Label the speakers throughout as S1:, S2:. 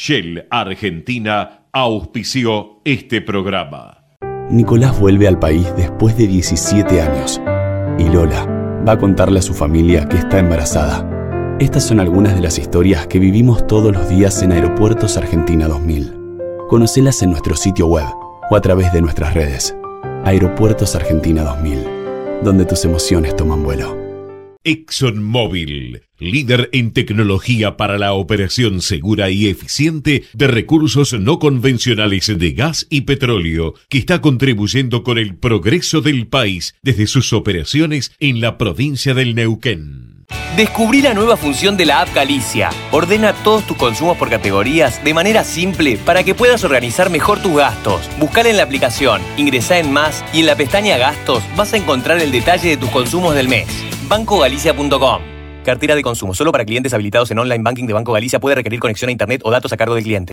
S1: Shell Argentina auspició este programa.
S2: Nicolás vuelve al país después de 17 años y Lola va a contarle a su familia que está embarazada. Estas son algunas de las historias que vivimos todos los días en Aeropuertos Argentina 2000. Conocelas en nuestro sitio web o a través de nuestras redes. Aeropuertos Argentina 2000, donde tus emociones toman vuelo.
S1: ExxonMobil, líder en tecnología para la operación segura y eficiente de recursos no convencionales de gas y petróleo, que está contribuyendo con el progreso del país desde sus operaciones en la provincia del Neuquén.
S3: Descubrí la nueva función de la app Galicia. Ordena todos tus consumos por categorías de manera simple para que puedas organizar mejor tus gastos. Buscala en la aplicación, ingresá en más y en la pestaña Gastos vas a encontrar el detalle de tus consumos del mes. BancoGalicia.com Cartera de consumo solo para clientes habilitados en online banking de Banco Galicia puede requerir conexión a internet o datos a cargo del cliente.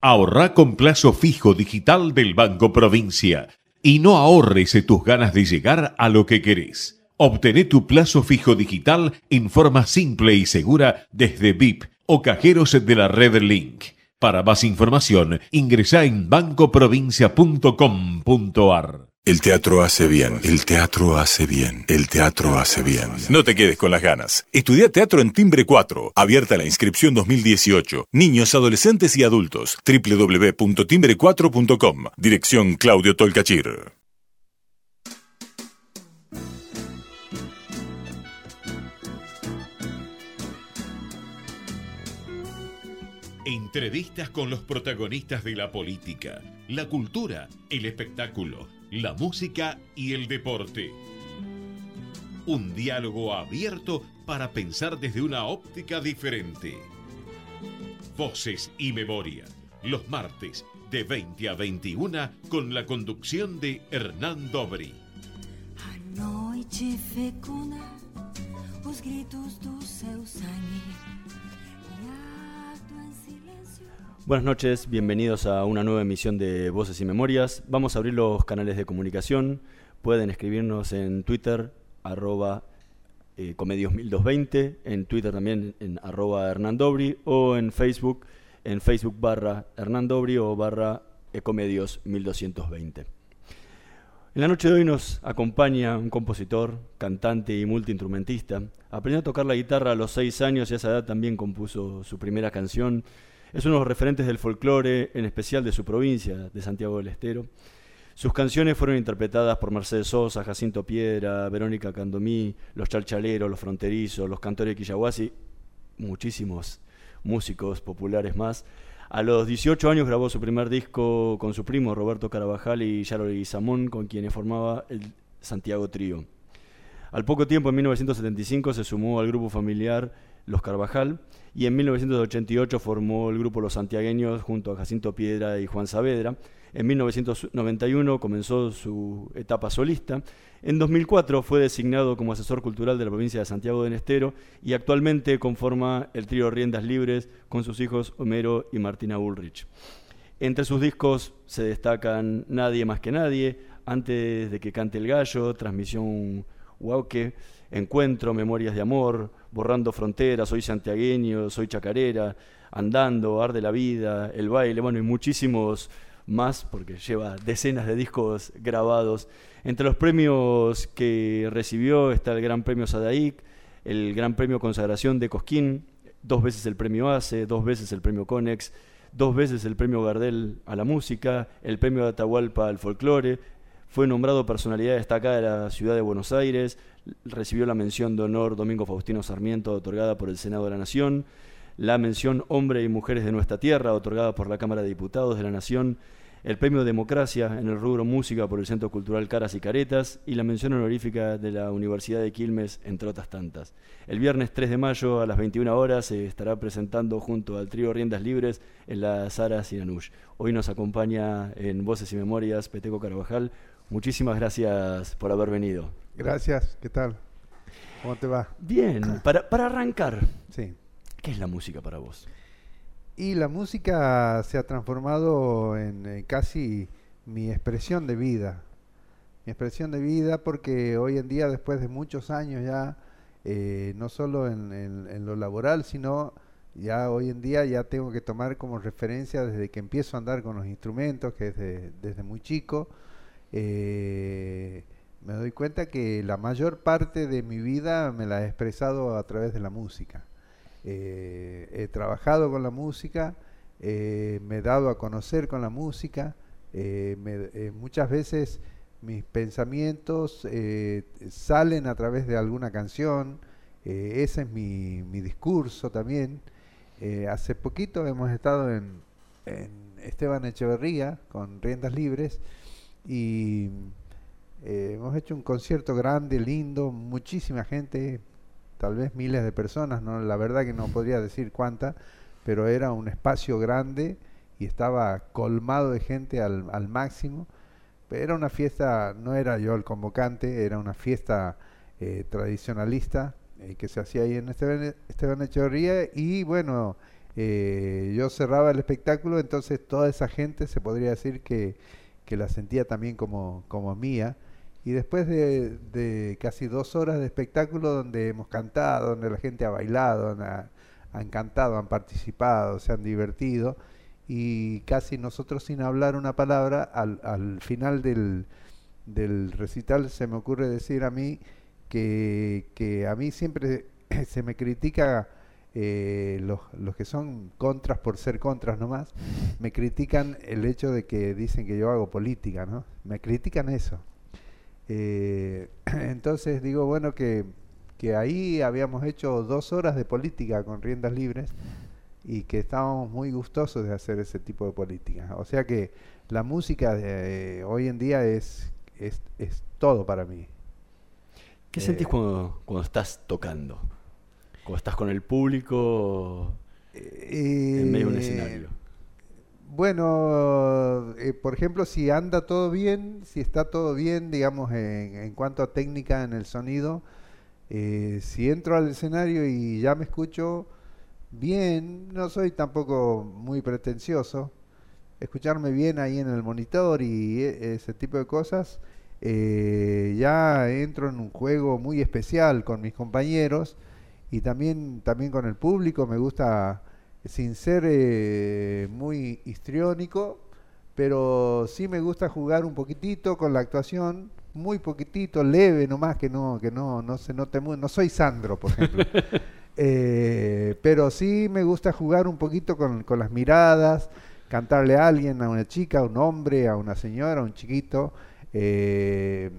S1: Ahorra con plazo fijo digital del Banco Provincia y no ahorres tus ganas de llegar a lo que querés. Obtené tu plazo fijo digital en forma simple y segura desde VIP o cajeros de la red Link. Para más información, ingresa en bancoprovincia.com.ar.
S4: El teatro hace bien, el teatro hace bien, el teatro hace bien. No te quedes con las ganas. Estudia teatro en Timbre 4. Abierta la inscripción 2018. Niños, adolescentes y adultos. www.timbre4.com. Dirección Claudio Tolcachir.
S1: Entrevistas con los protagonistas de la política, la cultura, el espectáculo, la música y el deporte. Un diálogo abierto para pensar desde una óptica diferente. Voces y memoria, los martes de 20 a 21 con la conducción de Hernán Dobri.
S5: Buenas noches, bienvenidos a una nueva emisión de Voces y Memorias. Vamos a abrir los canales de comunicación. Pueden escribirnos en Twitter, arroba eh, comedios1220, en Twitter también en arroba hernandobri o en Facebook, en Facebook barra hernandobri o barra ecomedios1220. En la noche de hoy nos acompaña un compositor, cantante y multiinstrumentista. Aprendió a tocar la guitarra a los seis años y a esa edad también compuso su primera canción es uno de los referentes del folclore, en especial de su provincia, de Santiago del Estero. Sus canciones fueron interpretadas por Mercedes Sosa, Jacinto Piedra, Verónica Candomí, Los Chalchaleros, Los Fronterizos, Los Cantores de Quillahuasi, muchísimos músicos populares más. A los 18 años grabó su primer disco con su primo Roberto Carabajal y Yaro Samón, con quienes formaba el Santiago Trío. Al poco tiempo, en 1975, se sumó al grupo familiar Los Carvajal y en 1988 formó el grupo Los Santiagueños junto a Jacinto Piedra y Juan Saavedra. En 1991 comenzó su etapa solista. En 2004 fue designado como asesor cultural de la provincia de Santiago de Estero y actualmente conforma el trío Riendas Libres con sus hijos Homero y Martina Ulrich. Entre sus discos se destacan Nadie más que nadie, Antes de que cante el gallo, Transmisión Huauque, Encuentro, Memorias de Amor, Borrando Fronteras, Soy Santiagueño, Soy Chacarera, Andando, Arde la Vida, El Baile, bueno, y muchísimos más, porque lleva decenas de discos grabados. Entre los premios que recibió está el Gran Premio Sadaic, el Gran Premio Consagración de Cosquín, dos veces el Premio ACE, dos veces el Premio Conex, dos veces el Premio Gardel a la música, el Premio Atahualpa al folclore, fue nombrado personalidad destacada de la ciudad de Buenos Aires, recibió la mención de honor Domingo Faustino Sarmiento otorgada por el Senado de la Nación, la mención Hombre y Mujeres de Nuestra Tierra otorgada por la Cámara de Diputados de la Nación, el premio Democracia en el rubro música por el Centro Cultural Caras y Caretas y la mención honorífica de la Universidad de Quilmes, entre otras tantas. El viernes 3 de mayo a las 21 horas se estará presentando junto al trío Riendas Libres en la Sara Sinanush. Hoy nos acompaña en Voces y Memorias Peteco Carvajal. Muchísimas gracias por haber venido.
S6: Gracias, ¿qué tal? ¿Cómo te va?
S5: Bien, para, para arrancar,
S6: Sí.
S5: ¿qué es la música para vos?
S6: Y la música se ha transformado en eh, casi mi expresión de vida. Mi expresión de vida porque hoy en día, después de muchos años ya, eh, no solo en, en- en lo laboral, sino ya hoy en día ya tengo que tomar como referencia desde que empiezo a andar con los instrumentos, que desde, desde muy chico, eh, me doy cuenta que la mayor parte de mi vida me la he expresado a través de la música. Eh, he trabajado con la música, eh, me he dado a conocer con la música, muchas veces mis pensamientos salen a través de alguna canción, ese es mi, mi discurso también. Hace poquito hemos estado en, en Esteban Echeverría con Riendas Libres y eh, hemos hecho un concierto grande, lindo, muchísima gente, tal vez miles de personas, no, la verdad que no podría decir cuánta, pero era un espacio grande y estaba colmado de gente al, al máximo. Era una fiesta, no era yo el convocante, era una fiesta eh, tradicionalista eh, que se hacía ahí en Esteban, Esteban Echeverría y bueno, eh, yo cerraba el espectáculo, entonces toda esa gente se podría decir que, que la sentía también como, como mía. Y después de, de casi dos horas de espectáculo donde hemos cantado, donde la gente ha bailado, han, ha- han cantado, han participado, se han divertido, y casi nosotros sin hablar una palabra, al, al final del, del recital se me ocurre decir a mí que, que a mí siempre se me critica eh, los, los que son contras por ser contras nomás, me critican el hecho de que dicen que yo hago política, ¿no? Me critican eso. Eh, entonces digo, bueno, que, que ahí habíamos hecho dos horas de política con riendas libres y que estábamos muy gustosos de hacer ese tipo de política. O sea que la música de, eh, hoy en día es, es, es todo para mí.
S5: ¿Qué sentís cuando, cuando estás tocando? Cuando estás con el público en medio de un
S6: Eh,
S5: escenario.
S6: Bueno, eh, por ejemplo, si anda todo bien, si está todo bien, digamos, en, en cuanto a técnica en el sonido, eh, si entro al escenario y ya me escucho bien, no soy tampoco muy pretencioso, escucharme bien ahí en el monitor y e- ese tipo de cosas, eh, ya entro en un juego muy especial con mis compañeros y también, también con el público, me gusta sin ser eh, muy histriónico, pero sí me gusta jugar un poquitito con la actuación, muy poquitito, leve nomás, que no, que no, no se note muy, no soy Sandro, por ejemplo. Eh, pero sí me gusta jugar un poquito con, con las miradas, cantarle a alguien, a una chica, a un hombre, a una señora, a un chiquito, eh,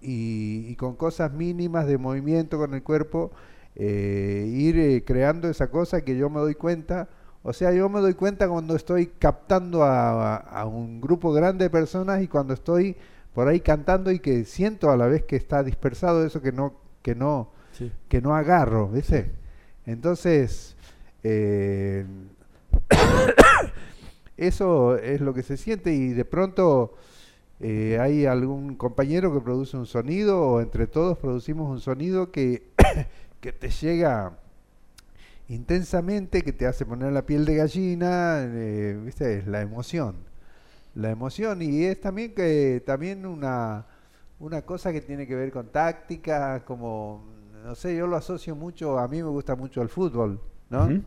S6: y, y con cosas mínimas de movimiento con el cuerpo, eh, ir eh, creando esa cosa que yo me doy cuenta. O sea, yo me doy cuenta cuando estoy captando a, a- a un grupo grande de personas y cuando estoy por ahí cantando y que siento a la vez que está dispersado eso que no, que no,
S5: Sí.
S6: que no agarro, ¿viste? Entonces, eh, eso es lo que se siente y de pronto eh, hay algún compañero que produce un sonido o entre todos producimos un sonido que, que te llega intensamente, que te hace poner la piel de gallina, eh, ¿viste? Es la emoción. La emoción y es también que también una, una cosa que tiene que ver con táctica, como, no sé, yo lo asocio mucho, a mí me gusta mucho el fútbol, ¿no?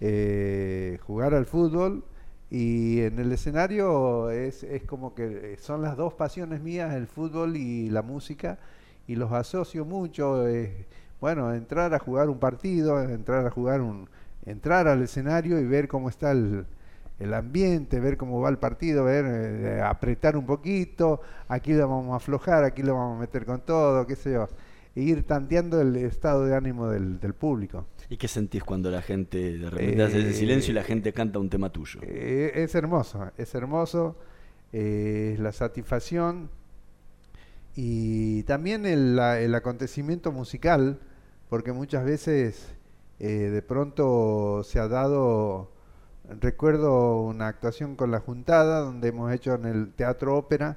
S6: Eh, jugar al fútbol y en el escenario es, es como que son las dos pasiones mías, el fútbol y la música, y los asocio mucho. eh, bueno, entrar a jugar un partido, entrar a jugar un, entrar al escenario y ver cómo está el, el ambiente, ver cómo va el partido, ver, eh, apretar un poquito, aquí lo vamos a aflojar, aquí lo vamos a meter con todo, qué sé yo, e ir tanteando el estado de ánimo del, del público.
S5: ¿Y qué sentís cuando la gente de repente hace ese silencio y la gente canta un tema tuyo?
S6: Eh, es hermoso, es hermoso. eh, la satisfacción y también el, el, acontecimiento musical, porque muchas veces eh, de pronto se ha dado, recuerdo una actuación con la Juntada, donde hemos hecho en el Teatro Ópera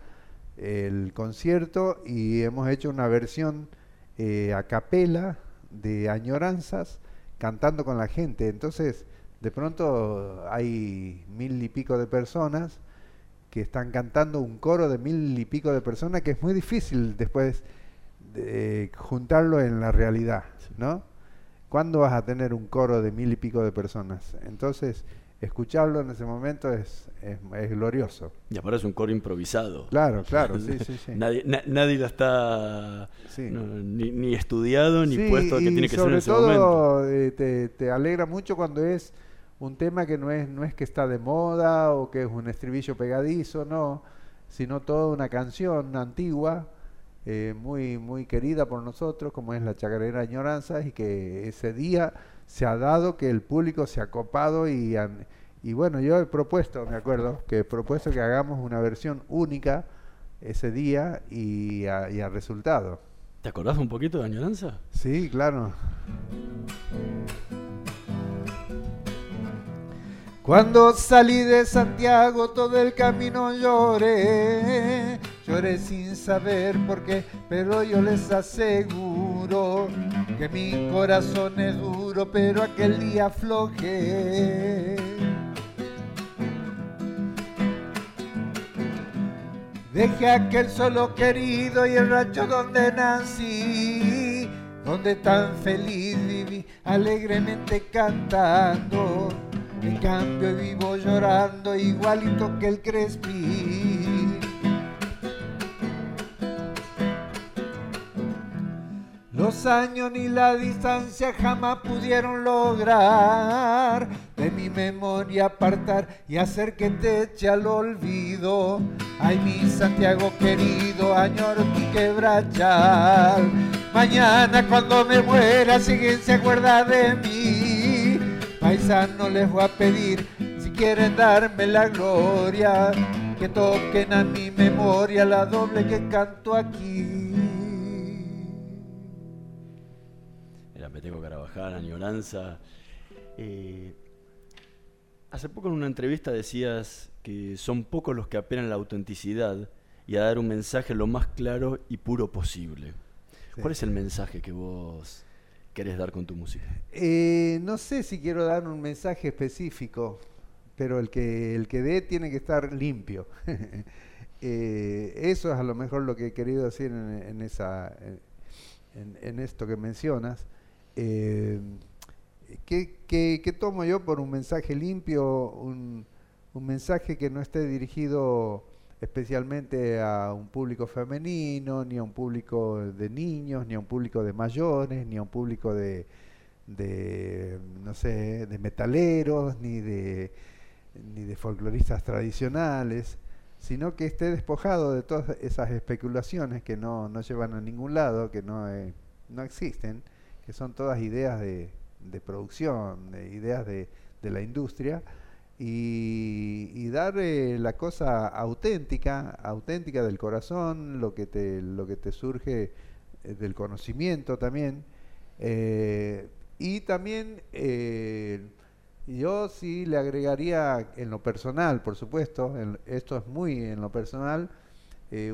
S6: el concierto y hemos hecho una versión eh, a capela de añoranzas cantando con la gente. Entonces, de pronto hay mil y pico de personas que están cantando un coro de mil y pico de personas que es muy difícil después de juntarlo en la realidad, ¿no? ¿Cuándo vas a tener un coro de mil y pico de personas? Entonces, escucharlo en ese momento es, es, glorioso.
S5: Y aparte es un coro improvisado.
S6: Claro, claro, sí, sí, sí.
S5: nadie, nadie lo está ni, estudiado ni puesto que tiene que ser en ese momento. Todo
S6: eh, te, te alegra mucho cuando es un tema que no es, no es que está de moda o que es un estribillo pegadizo, no, sino toda una canción antigua, eh, muy, muy querida por nosotros, como es la Chacarera Añoranza, y que ese día se ha dado que el público se ha copado y, y bueno, yo he propuesto, me acuerdo, que he propuesto que hagamos una versión única ese día y, y al resultado.
S5: ¿Te acordás un poquito de Añoranza?
S6: Sí, claro. Cuando salí de Santiago todo el camino lloré, lloré sin saber por qué, pero yo les aseguro que mi corazón es duro, pero aquel día aflojé. Dejé aquel solo querido y el rancho donde nací, donde tan feliz viví, alegremente cantando en cambio vivo llorando igualito que el Crespi. Los años ni la distancia jamás pudieron lograr de mi memoria apartar y hacer que te eche al olvido. Ay, mi Santiago querido, añoro tu quebrachal. Mañana cuando me muera, siguen se acuerda de mí no les voy a pedir si quieren darme la gloria, que toquen a mi memoria la doble que canto aquí.
S5: Me tengo que trabajar, añoranza. Eh, hace poco en una entrevista decías que son pocos los que apelan la autenticidad y a dar un mensaje lo más claro y puro posible. ¿Cuál es el mensaje que vos querés dar con tu música?
S6: Eh, no sé si quiero dar un mensaje específico, pero el que, el que dé tiene que estar limpio. Eh, eso es a lo mejor lo que he querido decir en, esa, en, esto que mencionas. Eh, ¿qué, tomo yo por un mensaje limpio? Un, un mensaje que no esté dirigido especialmente a un público femenino, ni a un público de niños, ni a un público de mayores, ni a un público de, no sé, de metaleros, ni de, ni de folcloristas tradicionales, sino que esté despojado de todas esas especulaciones que no, no llevan a ningún lado, que no, eh, no existen, que son todas ideas de, de producción, de ideas de, de la industria, y, dar eh, la cosa auténtica, auténtica del corazón, lo que te, lo que te surge eh, del conocimiento también. Eh, y también yo sí le agregaría en lo personal, por supuesto, esto es muy en lo personal,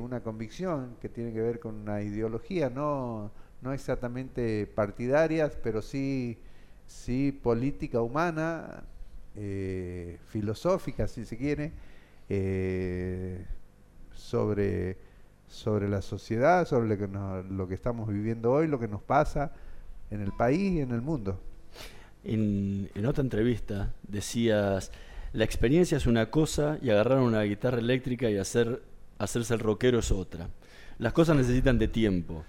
S6: una convicción que tiene que ver con una ideología, no, no exactamente partidarias, pero sí, sí política humana, eh, filosófica, si se quiere, eh, sobre, sobre la sociedad, sobre lo que, lo que estamos viviendo hoy, lo que nos pasa en el país y en el mundo.
S5: En, otra entrevista decías, la experiencia es una cosa y agarrar una guitarra eléctrica y hacer, hacerse el rockero es otra. Las cosas necesitan de tiempo,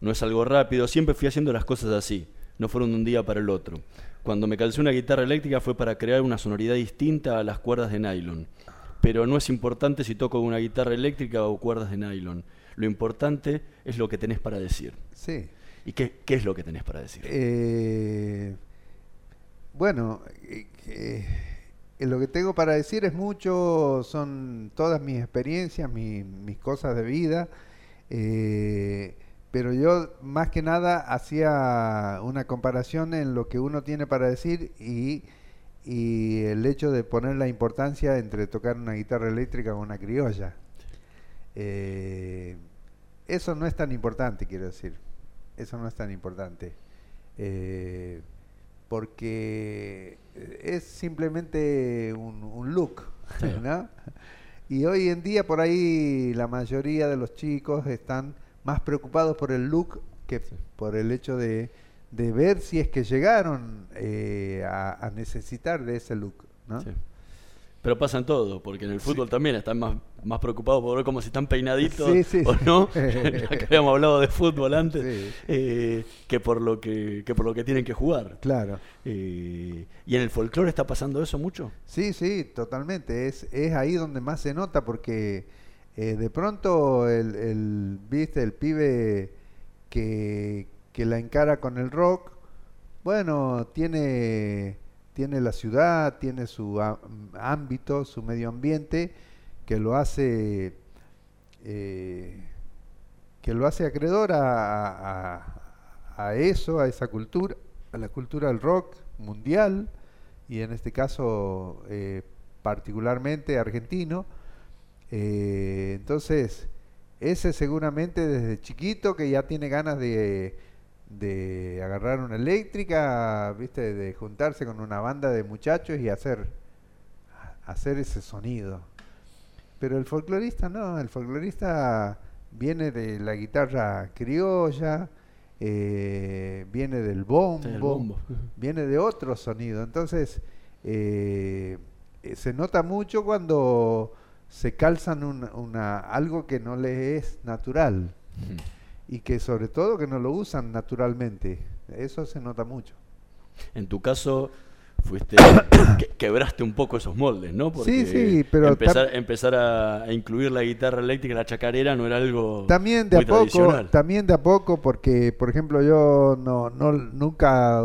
S5: no es algo rápido, siempre fui haciendo las cosas así, no fueron de un día para el otro. Cuando me calcé una guitarra eléctrica fue para crear una sonoridad distinta a las cuerdas de nylon. Pero no es importante si toco una guitarra eléctrica o cuerdas de nylon. Lo importante es lo que tenés para decir.
S6: Sí.
S5: ¿Y qué, qué es lo que tenés para decir?
S6: Eh, bueno, eh, lo que tengo para decir es mucho, son todas mis experiencias, mis cosas de vida, eh, pero yo más que nada hacía una comparación en lo que uno tiene para decir y, y el hecho de poner la importancia entre tocar una guitarra eléctrica o una criolla. Eh, eso no es tan importante, quiero decir. Eso no es tan importante. Eh, porque es simplemente un, look, ¿no? Y hoy en día por ahí la mayoría de los chicos están más preocupados por el look que por el hecho de, de ver si es que llegaron eh, a, necesitar de ese look, ¿no?
S5: Pero pasa en todo, porque en el fútbol también están más, más preocupados por ver cómo si están peinaditos o no, que habíamos hablado de fútbol antes, eh, que por lo que, por lo que tienen que jugar.
S6: Claro.
S5: Eh, ¿Y en el folclore está pasando eso mucho?
S6: Sí, sí, totalmente. Es, es ahí donde más se nota, porque eh, de pronto el, viste, el pibe que, que la encara con el rock, bueno, tiene tiene la ciudad, tiene su ámbito, su medio ambiente, que lo hace eh, que lo hace acreedor a, eso, a esa cultura, a la cultura del rock mundial y en este caso eh, particularmente argentino. Eh, entonces, ese seguramente desde chiquito que ya tiene ganas de de agarrar una eléctrica, viste, de juntarse con una banda de muchachos y hacer, hacer ese sonido. Pero el folclorista no, el folclorista viene de la guitarra criolla, eh, viene del bombo, viene de otro sonido. Entonces, eh, se nota mucho cuando se calzan una, algo que no le es natural y que sobre todo que no lo usan naturalmente. Eso se nota mucho.
S5: En tu caso fuiste quebraste un poco esos moldes, ¿no?
S6: Porque sí, sí, pero
S5: empezar, empezar a, incluir la guitarra eléctrica, la chacarera no era algo
S6: también de a poco, también de a poco, porque por ejemplo yo no, no nunca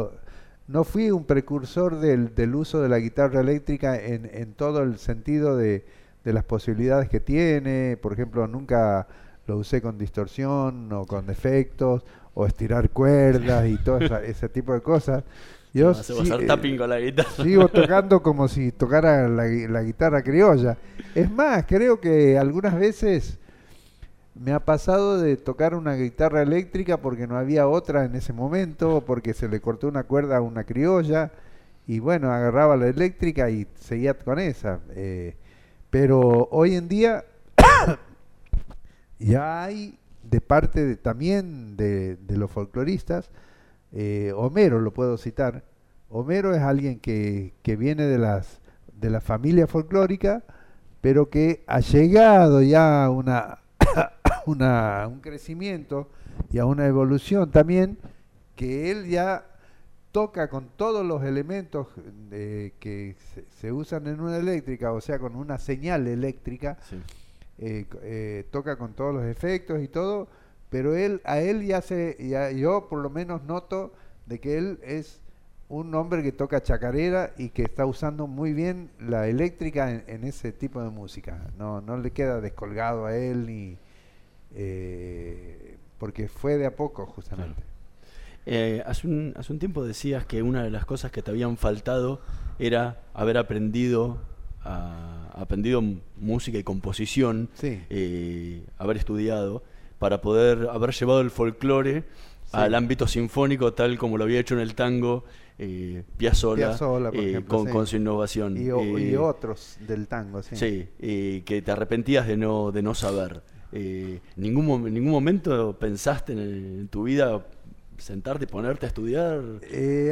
S6: no fui un precursor del, del uso de la guitarra eléctrica en, en todo el sentido de, de las posibilidades que tiene, por ejemplo nunca lo usé con distorsión o con efectos o estirar cuerdas y todo ese tipo de cosas.
S5: Yo eh, con la guitarra.
S6: sigo tocando como si tocara la, guitarra criolla. Es más, creo que algunas veces me ha pasado de tocar una guitarra eléctrica porque no había otra en ese momento, porque se le cortó una cuerda a una criolla y bueno, agarraba la eléctrica y seguía con esa. Eh, pero hoy en día ya hay de parte también de, los folcloristas, eh, Homero lo puedo citar, Homero es alguien que, viene de, las, de la familia folclórica, pero que ha llegado ya a una, una, un crecimiento y a una evolución también, que él ya toca con todos los elementos eh, que se, usan en una eléctrica, o sea, con una señal eléctrica, eh, eh, toca con todos los efectos y todo, pero él, a él ya se, ya, yo por lo menos noto de que él es un hombre que toca chacarera y que está usando muy bien la eléctrica en, ese tipo de música. No, no le queda descolgado a él ni porque fue de a poco justamente.
S5: Hace, un, hace un tiempo decías que una de las cosas que te habían faltado era haber aprendido aprendido música y composición, eh, haber estudiado, para poder haber llevado el folclore al ámbito sinfónico tal como lo había hecho en el tango eh, Piazzolla, eh, con, su innovación.
S6: Y, otros del tango, sí.
S5: Sí, que te arrepentías de no, de no saber. ¿ningún, ¿En ningún momento pensaste en, tu vida sentarte y ponerte a estudiar?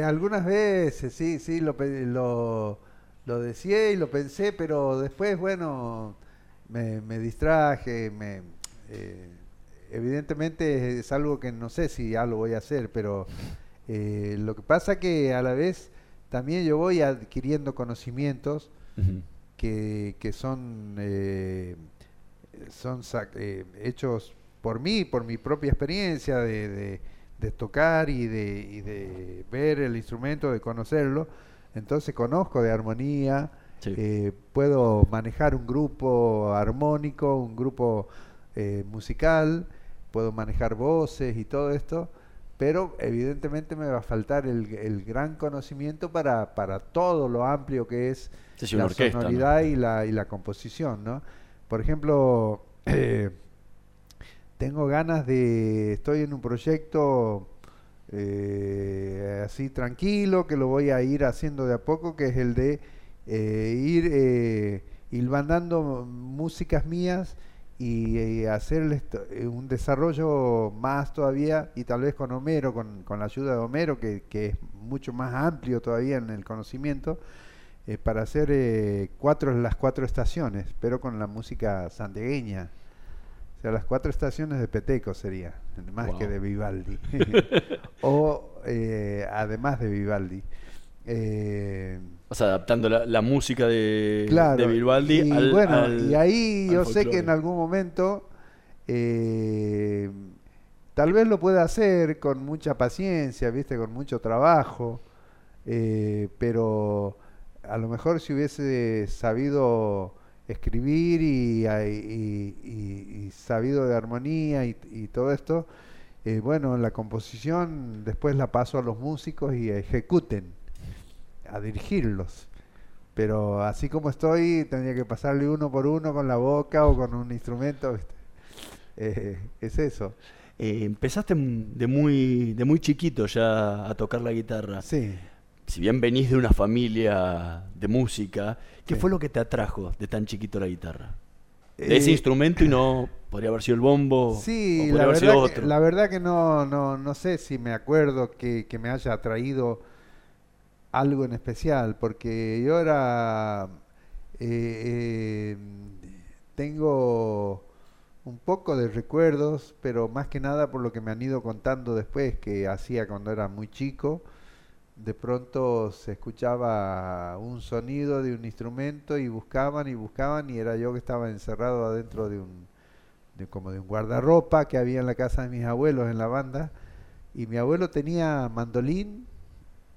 S6: algunas veces, sí, sí, lo, lo lo decía y lo pensé, pero después, bueno, me, distraje, me, eh, evidentemente es algo que no sé si ya lo voy a hacer, pero eh, lo que pasa que a la vez también yo voy adquiriendo conocimientos que, que, son, eh, son hechos por mí, por mi propia experiencia de, de, tocar y de, y de ver el instrumento, de conocerlo entonces conozco de armonía, Eh, puedo manejar un grupo armónico, un grupo eh, musical, puedo manejar voces y todo esto, pero evidentemente me va a faltar el, gran conocimiento para, para, todo lo amplio que es la sonoridad y, la, y la composición, ¿no? Por ejemplo, eh, tengo ganas de, estoy en un proyecto eh, así tranquilo, que lo voy a ir haciendo de a poco, que es el de eh, ir eh, músicas mías y, y hacer un desarrollo más todavía, y tal vez con Homero, con, con la ayuda de Homero, que, que, es mucho más amplio todavía en el conocimiento, para hacer cuatro, las cuatro estaciones, pero con la música sandegueña. O sea, las cuatro estaciones de Peteco sería, más que de Vivaldi. o eh, además de Vivaldi.
S5: Eh, o sea, adaptando la, música de, de Vivaldi
S6: y, al, bueno, y ahí yo sé que en algún momento eh, tal vez lo pueda hacer con mucha paciencia, viste, con mucho trabajo, pero a lo mejor si hubiese sabido escribir y, sabido de armonía y, todo esto, eh, bueno, la composición después la paso a los músicos y ejecuten, a dirigirlos. Pero así como estoy, tendría que pasarle uno por uno con la boca o con un instrumento. Eh, es eso.
S5: Eh, empezaste de muy, de muy chiquito ya a tocar la guitarra.
S6: Sí
S5: si bien venís de una familia de música, ¿qué fue lo que te atrajo de tan chiquito la guitarra? De ese eh, instrumento y no podría haber sido el bombo.
S6: Sí, la, verdad Que, la verdad que no, no, no sé si me acuerdo que, me haya atraído algo en especial, porque yo era. Eh, eh, tengo un poco de recuerdos, pero más que nada por lo que me han ido contando después que hacía cuando era muy chico de pronto se escuchaba un sonido de un instrumento y buscaban y buscaban y era yo que estaba encerrado adentro de un como de un guardarropa que había en la casa de mis abuelos en la banda. Y mi abuelo tenía mandolín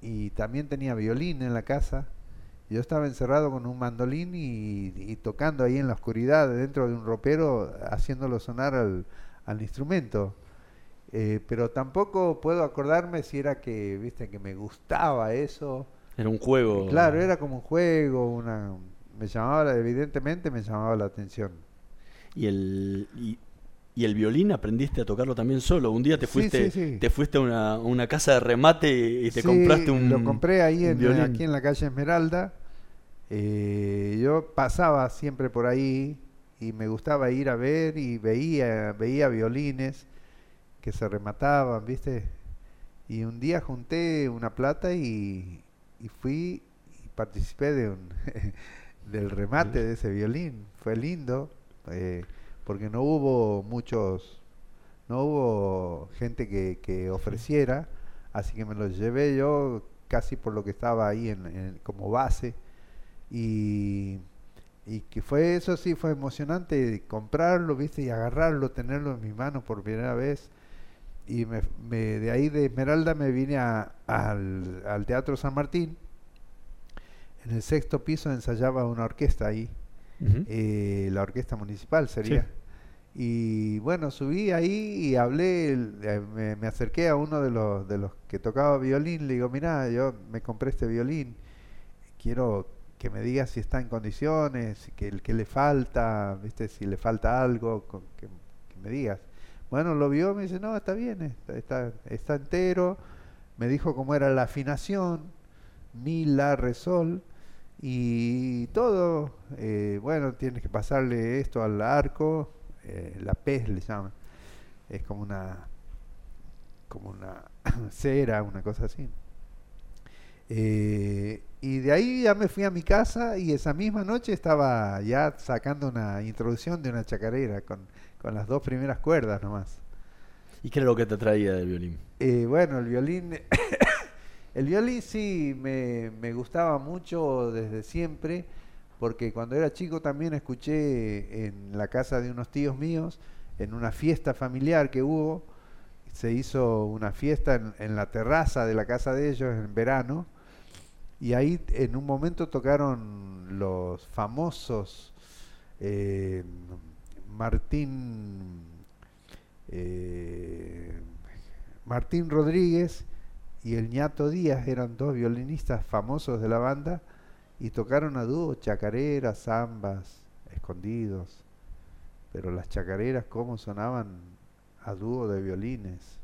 S6: y también tenía violín en la casa. Yo estaba encerrado con un mandolín y, tocando ahí en la oscuridad dentro de un ropero haciéndolo sonar al instrumento eh, pero tampoco puedo acordarme si era que, viste, que me gustaba eso.
S5: Era un juego.
S6: Claro, era como un juego, una me llamaba, evidentemente me llamaba la atención.
S5: Y el y, el violín aprendiste a tocarlo también solo. Un día te fuiste te fuiste a una, una, casa de remate y te compraste un
S6: lo compré ahí en, aquí en la calle Esmeralda. Eh, yo pasaba siempre por ahí y me gustaba ir a ver y veía veía violines que se remataban, ¿viste? Y un día junté una plata y, fui y participé de un del remate de ese violín. Fue lindo, eh, porque no hubo muchos, no hubo gente que, ofreciera, así que me lo llevé yo casi por lo que estaba ahí en, como base. Y, y que fue eso sí, fue emocionante comprarlo, ¿viste? Y agarrarlo, tenerlo en mis manos por primera vez y me, de ahí de Esmeralda me vine al, Teatro San Martín. En el sexto piso ensayaba una orquesta ahí, eh, la orquesta municipal sería. Y bueno, subí ahí y hablé, eh, me, acerqué a uno de los, de los que tocaba violín, le digo, mira, yo me compré este violín, quiero que me digas si está en condiciones, que, que le falta, ¿viste? si le falta algo, que me digas. Bueno, lo vio, me dice, no, está bien, está, entero. Me dijo cómo era la afinación, mi, la, re, sol y todo. Eh, bueno, tienes que pasarle esto al arco, eh, la pez le llaman. Es como una, como una cera, una cosa así. Eh, y de ahí ya me fui a mi casa y esa misma noche estaba ya sacando una introducción de una chacarera con con las dos primeras cuerdas nomás.
S5: ¿Y qué era lo que te traía del violín?
S6: Eh, bueno, el violín, el violín sí me, me, gustaba mucho desde siempre, porque cuando era chico también escuché en la casa de unos tíos míos, en una fiesta familiar que hubo, se hizo una fiesta en, en la terraza de la casa de ellos en verano, y ahí en un momento tocaron los famosos eh, Martín eh, Martín Rodríguez y el ñato Díaz eran dos violinistas famosos de la banda y tocaron a dúo chacareras, zambas, escondidos. Pero las chacareras, cómo sonaban a dúo de violines.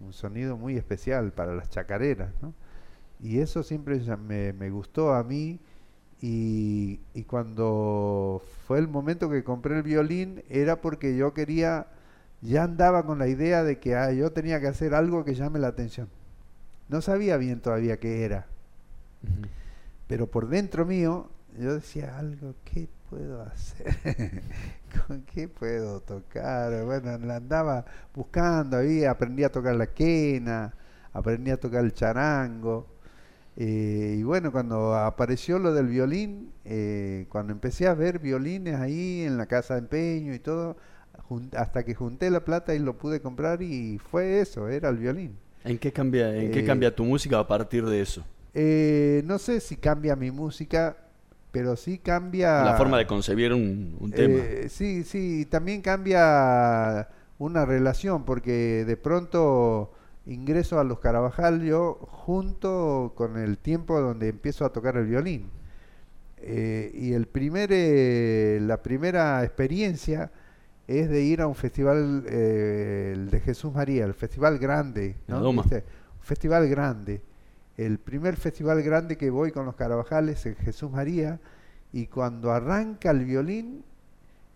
S6: Un sonido muy especial para las chacareras, ¿no? Y eso siempre me, me gustó a mí. Y, y, cuando fue el momento que compré el violín, era porque yo quería, ya andaba con la idea de que ah, yo tenía que hacer algo que llame la atención. No sabía bien todavía qué era. Pero por dentro mío, yo decía algo, ¿qué puedo hacer? ¿Con qué puedo tocar? Bueno, la andaba buscando ahí, aprendí a tocar la quena, aprendí a tocar el charango. Eh, y bueno, cuando apareció lo del violín, eh, cuando empecé a ver violines ahí en la casa de empeño y todo, hasta que junté la plata y lo pude comprar y fue eso, era el violín.
S5: ¿En qué cambia, en qué cambia tu música a partir de eso?
S6: Eh, no sé si cambia mi música, pero sí cambia...
S5: La forma de concebir un, tema.
S6: Eh, sí, sí, también cambia una relación, porque de pronto ingreso a los Carabajal yo junto con el tiempo donde empiezo a tocar el violín. Eh, y el primer, la primera experiencia es de ir a un festival el de Jesús María, el festival grande, ¿no? Un festival grande el primer festival grande que voy con los Carabajales en Jesús María y cuando arranca el violín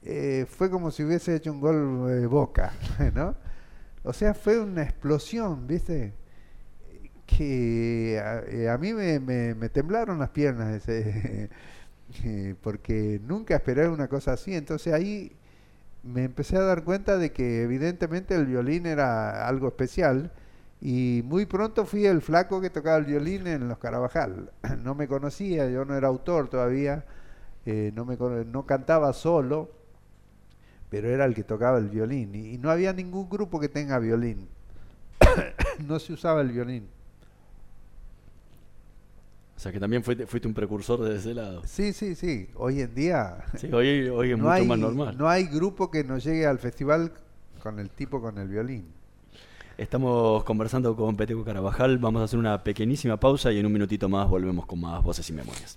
S6: eh, fue como si hubiese hecho un gol de boca, ¿no? O sea, fue una explosión, ¿viste? Que a, eh, mí me, temblaron las piernas ese, porque nunca esperé una cosa así. Entonces ahí me empecé a dar cuenta de que evidentemente el violín era algo especial y muy pronto fui el flaco que tocaba el violín en los Carabajal. No me conocía, yo no era autor todavía, eh, no, me, no cantaba solo, pero era el que tocaba el violín. Y, no había ningún grupo que tenga violín. no se usaba el violín.
S5: O sea que también fuiste, fuiste, un precursor de ese lado.
S6: Sí, sí, sí. Hoy en día.
S5: Sí, hoy, hoy es mucho más normal.
S6: No hay grupo que no llegue al festival con el tipo con el violín.
S5: Estamos conversando con Peteco Carabajal. Vamos a hacer una pequeñísima pausa y en un minutito más volvemos con más voces y memorias.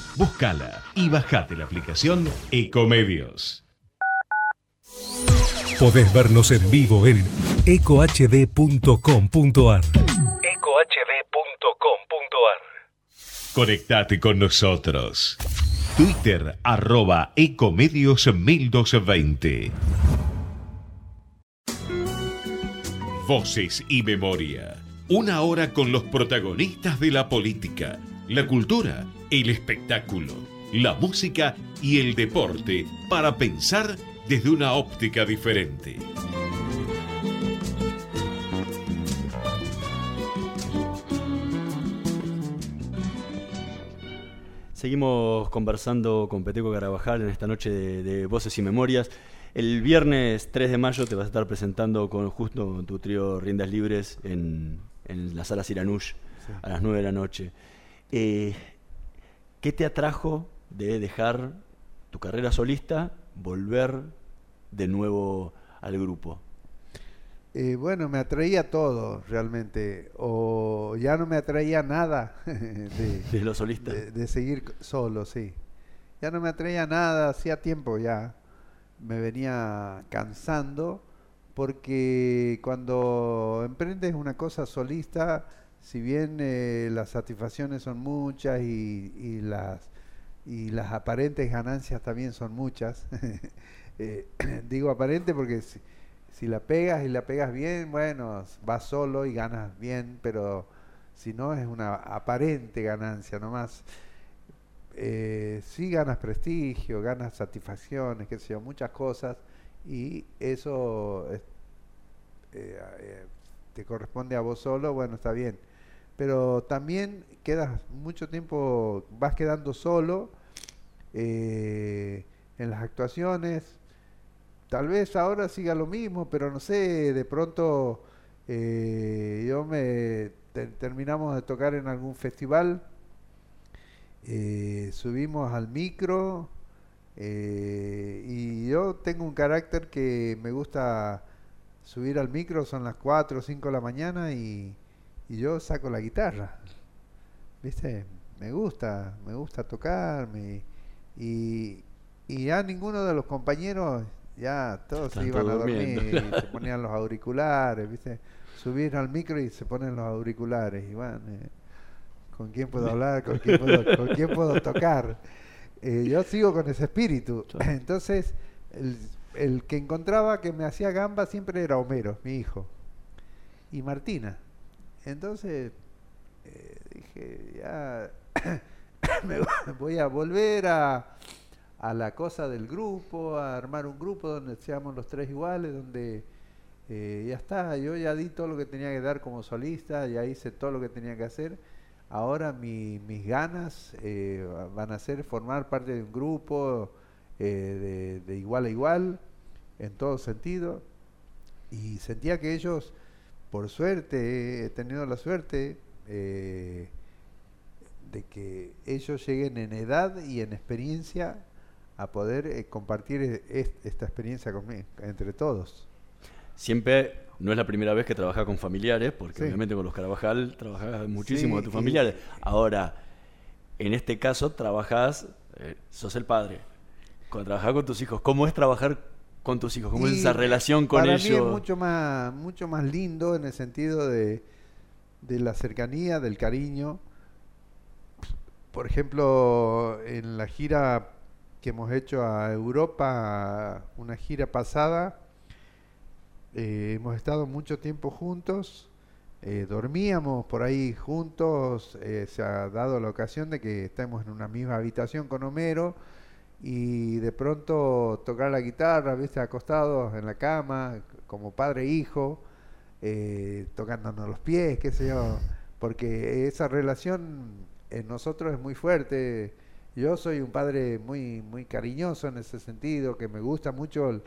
S1: Búscala y bajate la aplicación Ecomedios.
S7: Podés vernos en vivo en ecohd.com.ar.
S1: ecohd.com.ar. Conectate con nosotros. Twitter arroba Ecomedios 1220. Voces y memoria. Una hora con los protagonistas de la política, la cultura, el espectáculo la música y el deporte para pensar desde una óptica diferente.
S5: Seguimos conversando con Peteco Carabajal en esta noche de, Voces y Memorias. El viernes 3 de mayo te vas a estar presentando con justo tu trío Riendas Libres en, la sala Siranush a las 9 de la noche. Eh, ¿Qué te atrajo de dejar tu carrera solista, volver de nuevo al grupo?
S6: Eh, bueno, me atraía todo realmente, o ya no me atraía nada de,
S5: De los solistas.
S6: de, de seguir solo, sí. Ya no me atraía nada, hacía tiempo ya. Me venía cansando porque cuando emprendes una cosa solista, si bien eh, las satisfacciones son muchas y, las y las aparentes ganancias también son muchas. eh, digo aparente porque si, la pegas y la pegas bien, bueno, vas solo y ganas bien, pero si no es una aparente ganancia nomás. Eh, sí ganas prestigio, ganas satisfacciones, qué sé yo, muchas cosas y eso es- eh, eh, te corresponde a vos solo, bueno, está bien. Pero también quedas mucho tiempo, vas quedando solo eh, en las actuaciones. Tal vez ahora siga lo mismo, pero no sé, de pronto eh, yo me te- terminamos de tocar en algún festival, eh, subimos al micro eh, y yo tengo un carácter que me gusta subir al micro, son las 4 o 5 de la mañana y, y yo saco la guitarra. ¿Viste? Me gusta, me gusta tocar me- y, y ya ninguno de los compañeros, ya todos se iban a dormir y se ponían los auriculares, ¿viste? Subir al micro y se ponen los auriculares y van, eh, ¿con quién puedo hablar? ¿Con quién puedo, con quién puedo tocar? Eh, yo sigo con ese espíritu. Entonces, el, el que encontraba que me hacía gamba siempre era Homero, mi hijo, y Martina. Entonces, eh, dije, ya me vo- voy a volver a, a la cosa del grupo, a armar un grupo donde seamos los tres iguales, donde eh, ya está, yo ya di todo lo que tenía que dar como solista, ya hice todo lo que tenía que hacer. Ahora mi- mis ganas eh, va- van a ser formar parte de un grupo de, de igual a igual, en todo sentido. Y sentía que ellos, por suerte, he tenido la suerte eh, de que ellos lleguen en edad y en experiencia a poder eh, compartir e- est- esta experiencia conmigo, entre todos.
S5: Siempre no es la primera vez que trabajas con familiares, porque
S6: Sí.
S5: obviamente con los Carabajal trabajas muchísimo
S6: Sí,
S5: con tus
S6: y-
S5: familiares. Ahora, en este caso trabajas, eh, sos el padre. Cuando trabajas con tus hijos, ¿cómo es trabajar con tus hijos? ¿Cómo es esa relación con
S6: para
S5: ellos?
S6: mí es mucho más, mucho más lindo en el sentido de, de la cercanía, del cariño. Por ejemplo, en la gira que hemos hecho a Europa, una gira pasada, eh, hemos estado mucho tiempo juntos, eh, dormíamos por ahí juntos, eh, se ha dado la ocasión de que estemos en una misma habitación con Homero y de pronto tocar la guitarra, viste, acostados en la cama, como padre e hijo, eh, tocándonos los pies, qué sé yo, porque esa relación en nosotros es muy fuerte. Yo soy un padre muy muy cariñoso en ese sentido, que me gusta mucho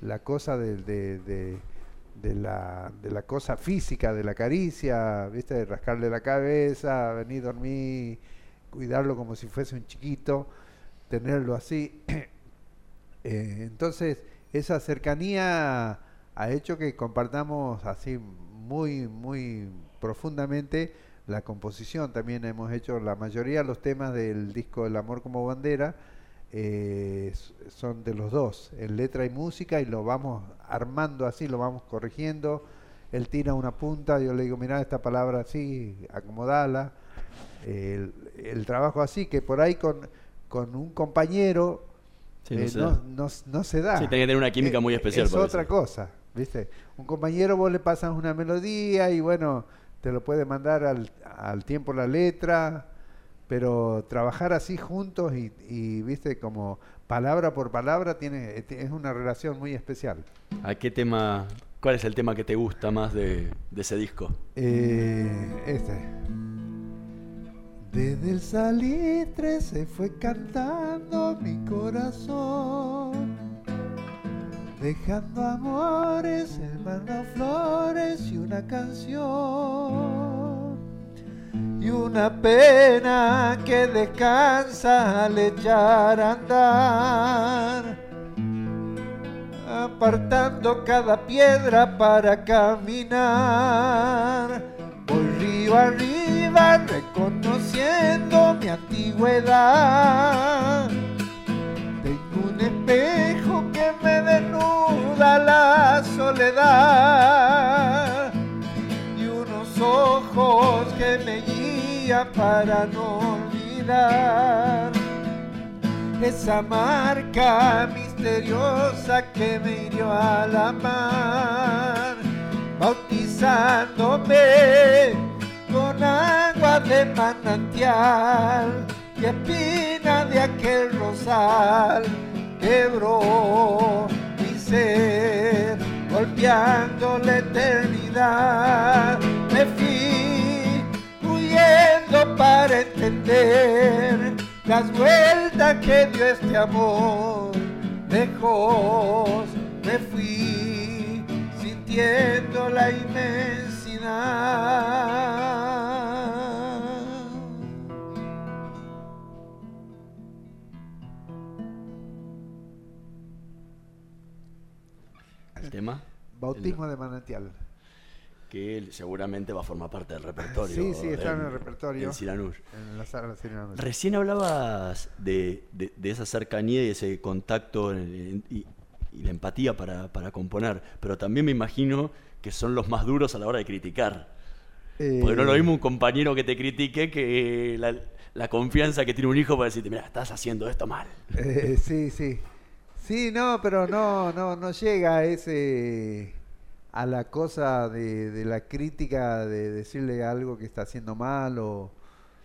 S6: la cosa de, de, de- de la cosa física, de la caricia, viste, de rascarle la cabeza, venir a dormir, cuidarlo como si fuese un chiquito, tenerlo así. Eh, entonces, esa cercanía ha hecho que compartamos así muy, muy profundamente la composición. También hemos hecho la mayoría de los temas del disco El amor como bandera. eh, son de los dos, en letra y música, y lo vamos armando así, lo vamos corrigiendo. Él tira una punta, yo le digo, mira esta palabra así, acomodala. El, el trabajo así, que por ahí con, con un compañero
S5: Sí,
S6: eh,
S5: se
S6: no,
S5: da.
S6: no- no se da.
S5: Sí, tiene que tener una química muy especial
S6: Es otra
S5: eso.
S6: cosa, ¿viste? Un compañero vos le pasas una melodía y bueno, te lo puede mandar al, al tiempo la letra, pero trabajar así juntos y, y, viste, como palabra por palabra, tiene, es una relación muy especial.
S5: ¿A qué tema, cuál es el tema que te gusta más de, de ese disco?
S6: Eh, este. Desde el salitre se fue cantando mi corazón, dejando amores, hermano flores y una canción. y una pena que descansa al echar a andar, apartando cada piedra para caminar. Voy río arriba reconociendo mi antigüedad. Tengo un espejo que me desnuda la soledad. Y unos ojos que me guían para no olvidar. Esa marca misteriosa que me hirió a la mar, bautizándome con agua de manantial y espina de aquel rosal quebró mi ser, golpeando la eternidad. Me fui huyendo para entender las vueltas que dio este amor. Lejos me fui sintiendo la inmensidad.
S5: El tema.
S6: Bautismo de manantial.
S5: Que él seguramente va a formar parte del repertorio.
S6: Sí, sí, está en el repertorio.
S5: En Siranush.
S6: En la sala de Siranush.
S5: Recién hablabas de, de- de esa cercanía y ese contacto en- y, y la empatía para, para componer, pero también me imagino que son los más duros a la hora de criticar. Porque no lo
S6: Eh,
S5: mismo un compañero que te critique que la, la confianza que tiene un hijo para decirte, mira, estás haciendo esto mal.
S6: Eh, sí, sí. Sí, no, pero no, no, no llega a ese a la cosa de, de la crítica de decirle algo que está haciendo mal o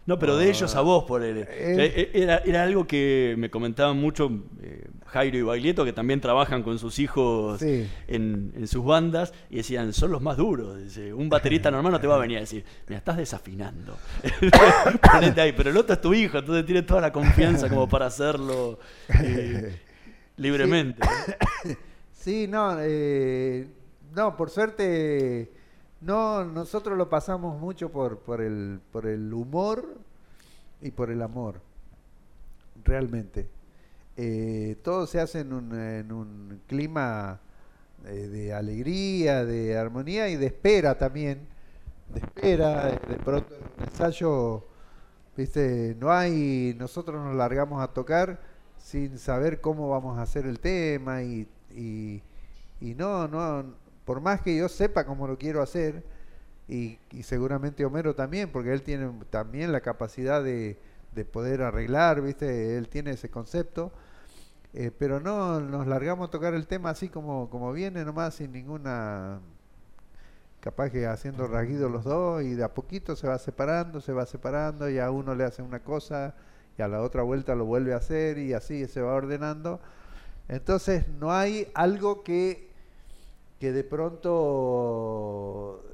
S5: No, pero de ellos a vos, por el,
S6: Eh,
S5: eh, era, era algo que me comentaban mucho eh, Jairo y Baglietto, que también trabajan con sus hijos
S6: Sí.
S5: en, en sus bandas, y decían, son los más duros. Dice, un baterista normal no te va a venir a decir, mira, estás desafinando. Ponete ahí, pero el otro es tu hijo, entonces tiene toda la confianza como para hacerlo eh, libremente.
S6: Sí, no, eh, no, por suerte, no, nosotros lo pasamos mucho por, por, el, por el humor y por el amor, realmente. Eh, todo se hace en un, en un clima eh, de alegría, de armonía y de espera también, de espera, de pronto en un ensayo, viste, no hay, nosotros nos largamos a tocar sin saber cómo vamos a hacer el tema y, y, y no, no, por más que yo sepa cómo lo quiero hacer, y, y seguramente Homero también, porque él tiene también la capacidad de, de poder arreglar, ¿viste? Él tiene ese concepto, eh, pero no, nos largamos a tocar el tema así como, como viene nomás, sin ninguna, capaz que haciendo rasguido los dos, y de a poquito se va separando, se va separando, y a uno le hace una cosa, y a la otra vuelta lo vuelve a hacer, y así se va ordenando. Entonces no hay algo que, que de pronto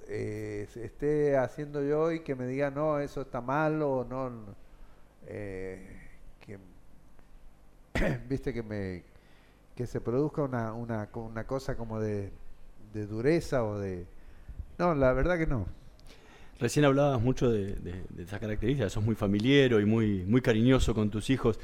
S6: eh, esté haciendo yo y que me diga, no, eso está mal o no, eh, que, viste, que me que se produzca una, una, una cosa como de, de dureza o de... No, la verdad que no.
S5: Recién hablabas mucho de, de, de esa característica, sos muy familiero y muy, muy cariñoso con tus hijos.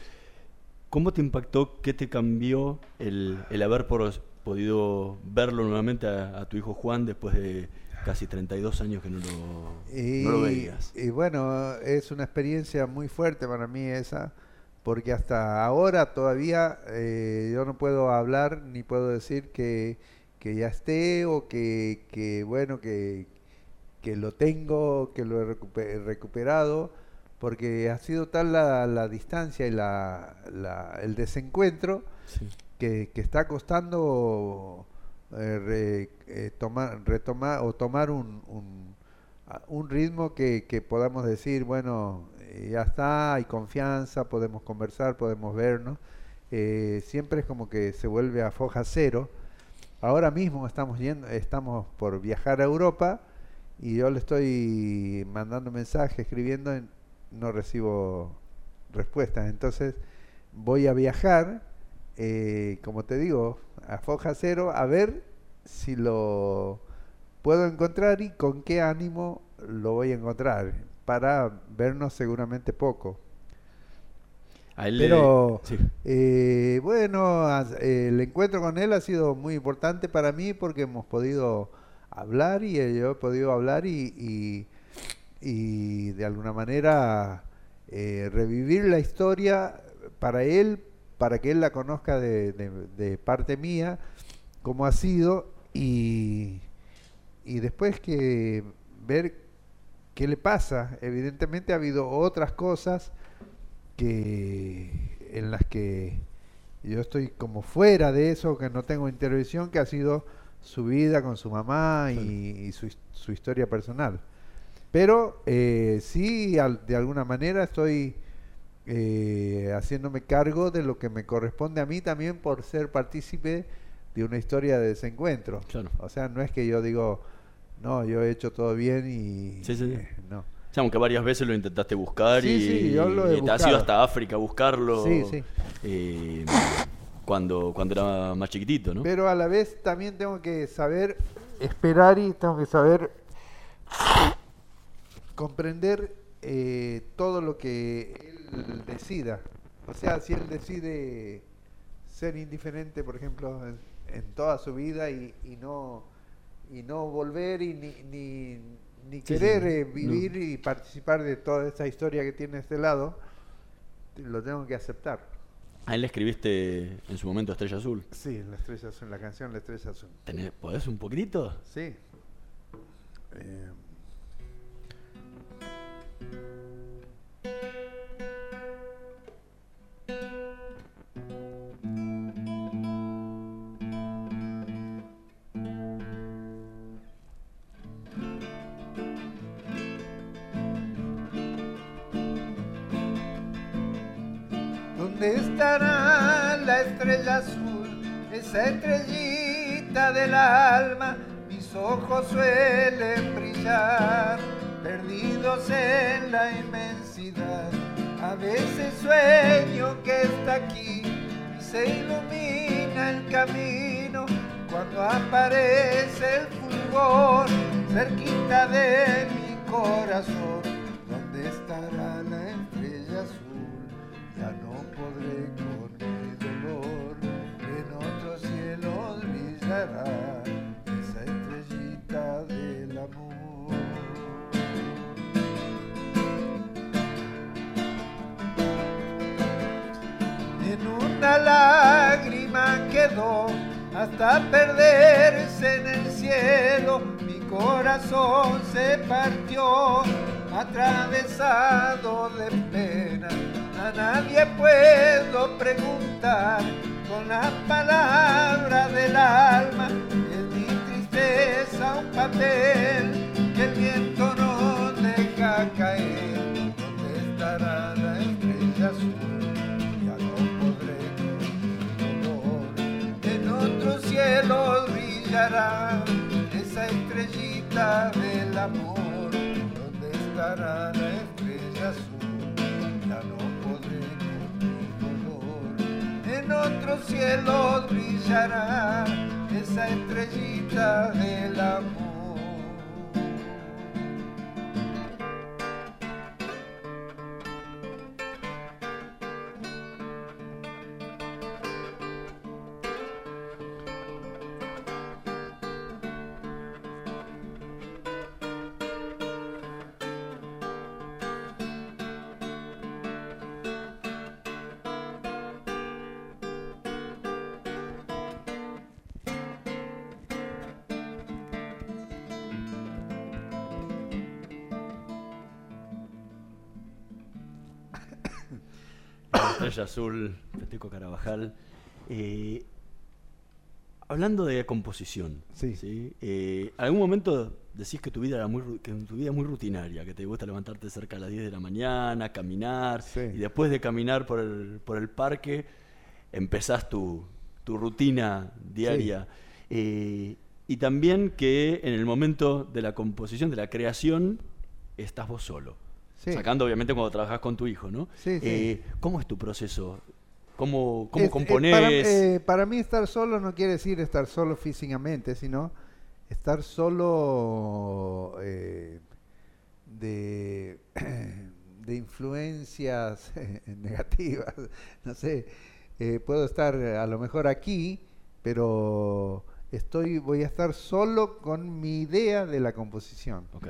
S5: ¿Cómo te impactó, qué te cambió el, el haber por- podido verlo nuevamente a, a tu hijo Juan después de casi 32 años que no lo,
S6: Y,
S5: no lo veías?
S6: y bueno, es una experiencia muy fuerte para mí esa, porque hasta ahora todavía eh, yo no puedo hablar ni puedo decir que, que ya esté o que, que bueno, que, que lo tengo, que lo he recupe- recuperado, porque ha sido tal la, la distancia y la, la- el desencuentro que, está costando eh, eh, tomar, retomar o tomar un, un, ritmo que, que podamos decir, bueno, eh, ya está, hay confianza, podemos conversar, podemos vernos. Siempre es como que se vuelve a foja cero. Ahora mismo estamos yendo, estamos por viajar a Europa y yo le estoy mandando mensajes, escribiendo, no recibo respuestas. Entonces voy a viajar, eh, como te digo, a foja cero, a ver si lo puedo encontrar y con qué ánimo lo voy a encontrar. para vernos seguramente poco.
S5: A él le-
S6: Pero
S5: sí.
S6: eh, bueno, el encuentro con él ha sido muy importante para mí porque hemos podido hablar y eh, yo he podido hablar y, y, y de alguna manera eh, revivir la historia para él, para que él la conozca de, de- de parte mía, cómo ha sido y, y después que ver qué le pasa. Evidentemente ha habido otras cosas que en las que yo estoy como fuera de eso, que no tengo intervención, que ha sido su vida con su mamá y, y su, su historia personal. Pero eh, sí, al- de alguna manera estoy eh, haciéndome cargo de lo que me corresponde a mí también por ser partícipe de una historia de desencuentro. O sea, no es que yo digo, no, yo he hecho todo bien y...
S5: Sí, sí.
S6: eh, no.
S5: O sea, aunque varias veces lo intentaste buscar
S6: Sí,
S5: y,
S6: sí, yo lo he
S5: y te has ido hasta África a buscarlo.
S6: Sí, sí.
S5: eh, cuando, cuando era más chiquitito, ¿no?
S6: Pero a la vez también tengo que saber esperar y tengo que saber comprender eh, todo lo que él decida. O sea, si él decide ser indiferente, por ejemplo, en, en toda su vida y, y no y no volver y ni, ni, ni querer
S5: sí,
S6: eh,
S5: no.
S6: vivir y participar de toda esta historia que tiene este lado, lo tengo que aceptar.
S5: A él le escribiste en su momento Estrella Azul.
S6: Sí, la estrella azul, la canción La estrella azul.
S5: ¿Tenés- ¿Podés un poquitito?
S6: Sí. Eh, en la inmensidad. A veces sueño que está aquí y se ilumina el camino cuando aparece el fulgor cerquita de mi corazón. Papel que el viento no deja caer. ¿Dónde estará la estrella azul? Ya no podré con dolor. En otro cielo brillará esa estrellita del amor. ¿Dónde estará la estrella azul? Ya no podré con dolor. En otro cielo brillará esa estrellita del
S5: Azul, Peteco Carabajal. Eh, hablando de composición,
S6: Sí.
S5: Eh, ¿algún momento decís que tu vida era muy ru- que tu vida es muy rutinaria, que te gusta levantarte cerca a las 10 de la mañana, caminar, y después de caminar por el, por el parque, empezás tu, tu rutina diaria? Eh, y también que en el momento de la composición, de la creación, estás vos solo.
S6: Sí.
S5: Sacando obviamente cuando trabajas con tu hijo, ¿no?
S6: Sí, sí.
S5: Eh, ¿Cómo es tu proceso? ¿Cómo, cómo
S6: Es- eh,
S5: componés?
S6: para, eh, para mí estar solo no quiere decir estar solo físicamente, sino estar solo, de, de influencias negativas. No sé, puedo estar a lo mejor aquí, pero estoy, voy a estar solo con mi idea de la composición.
S5: Ok.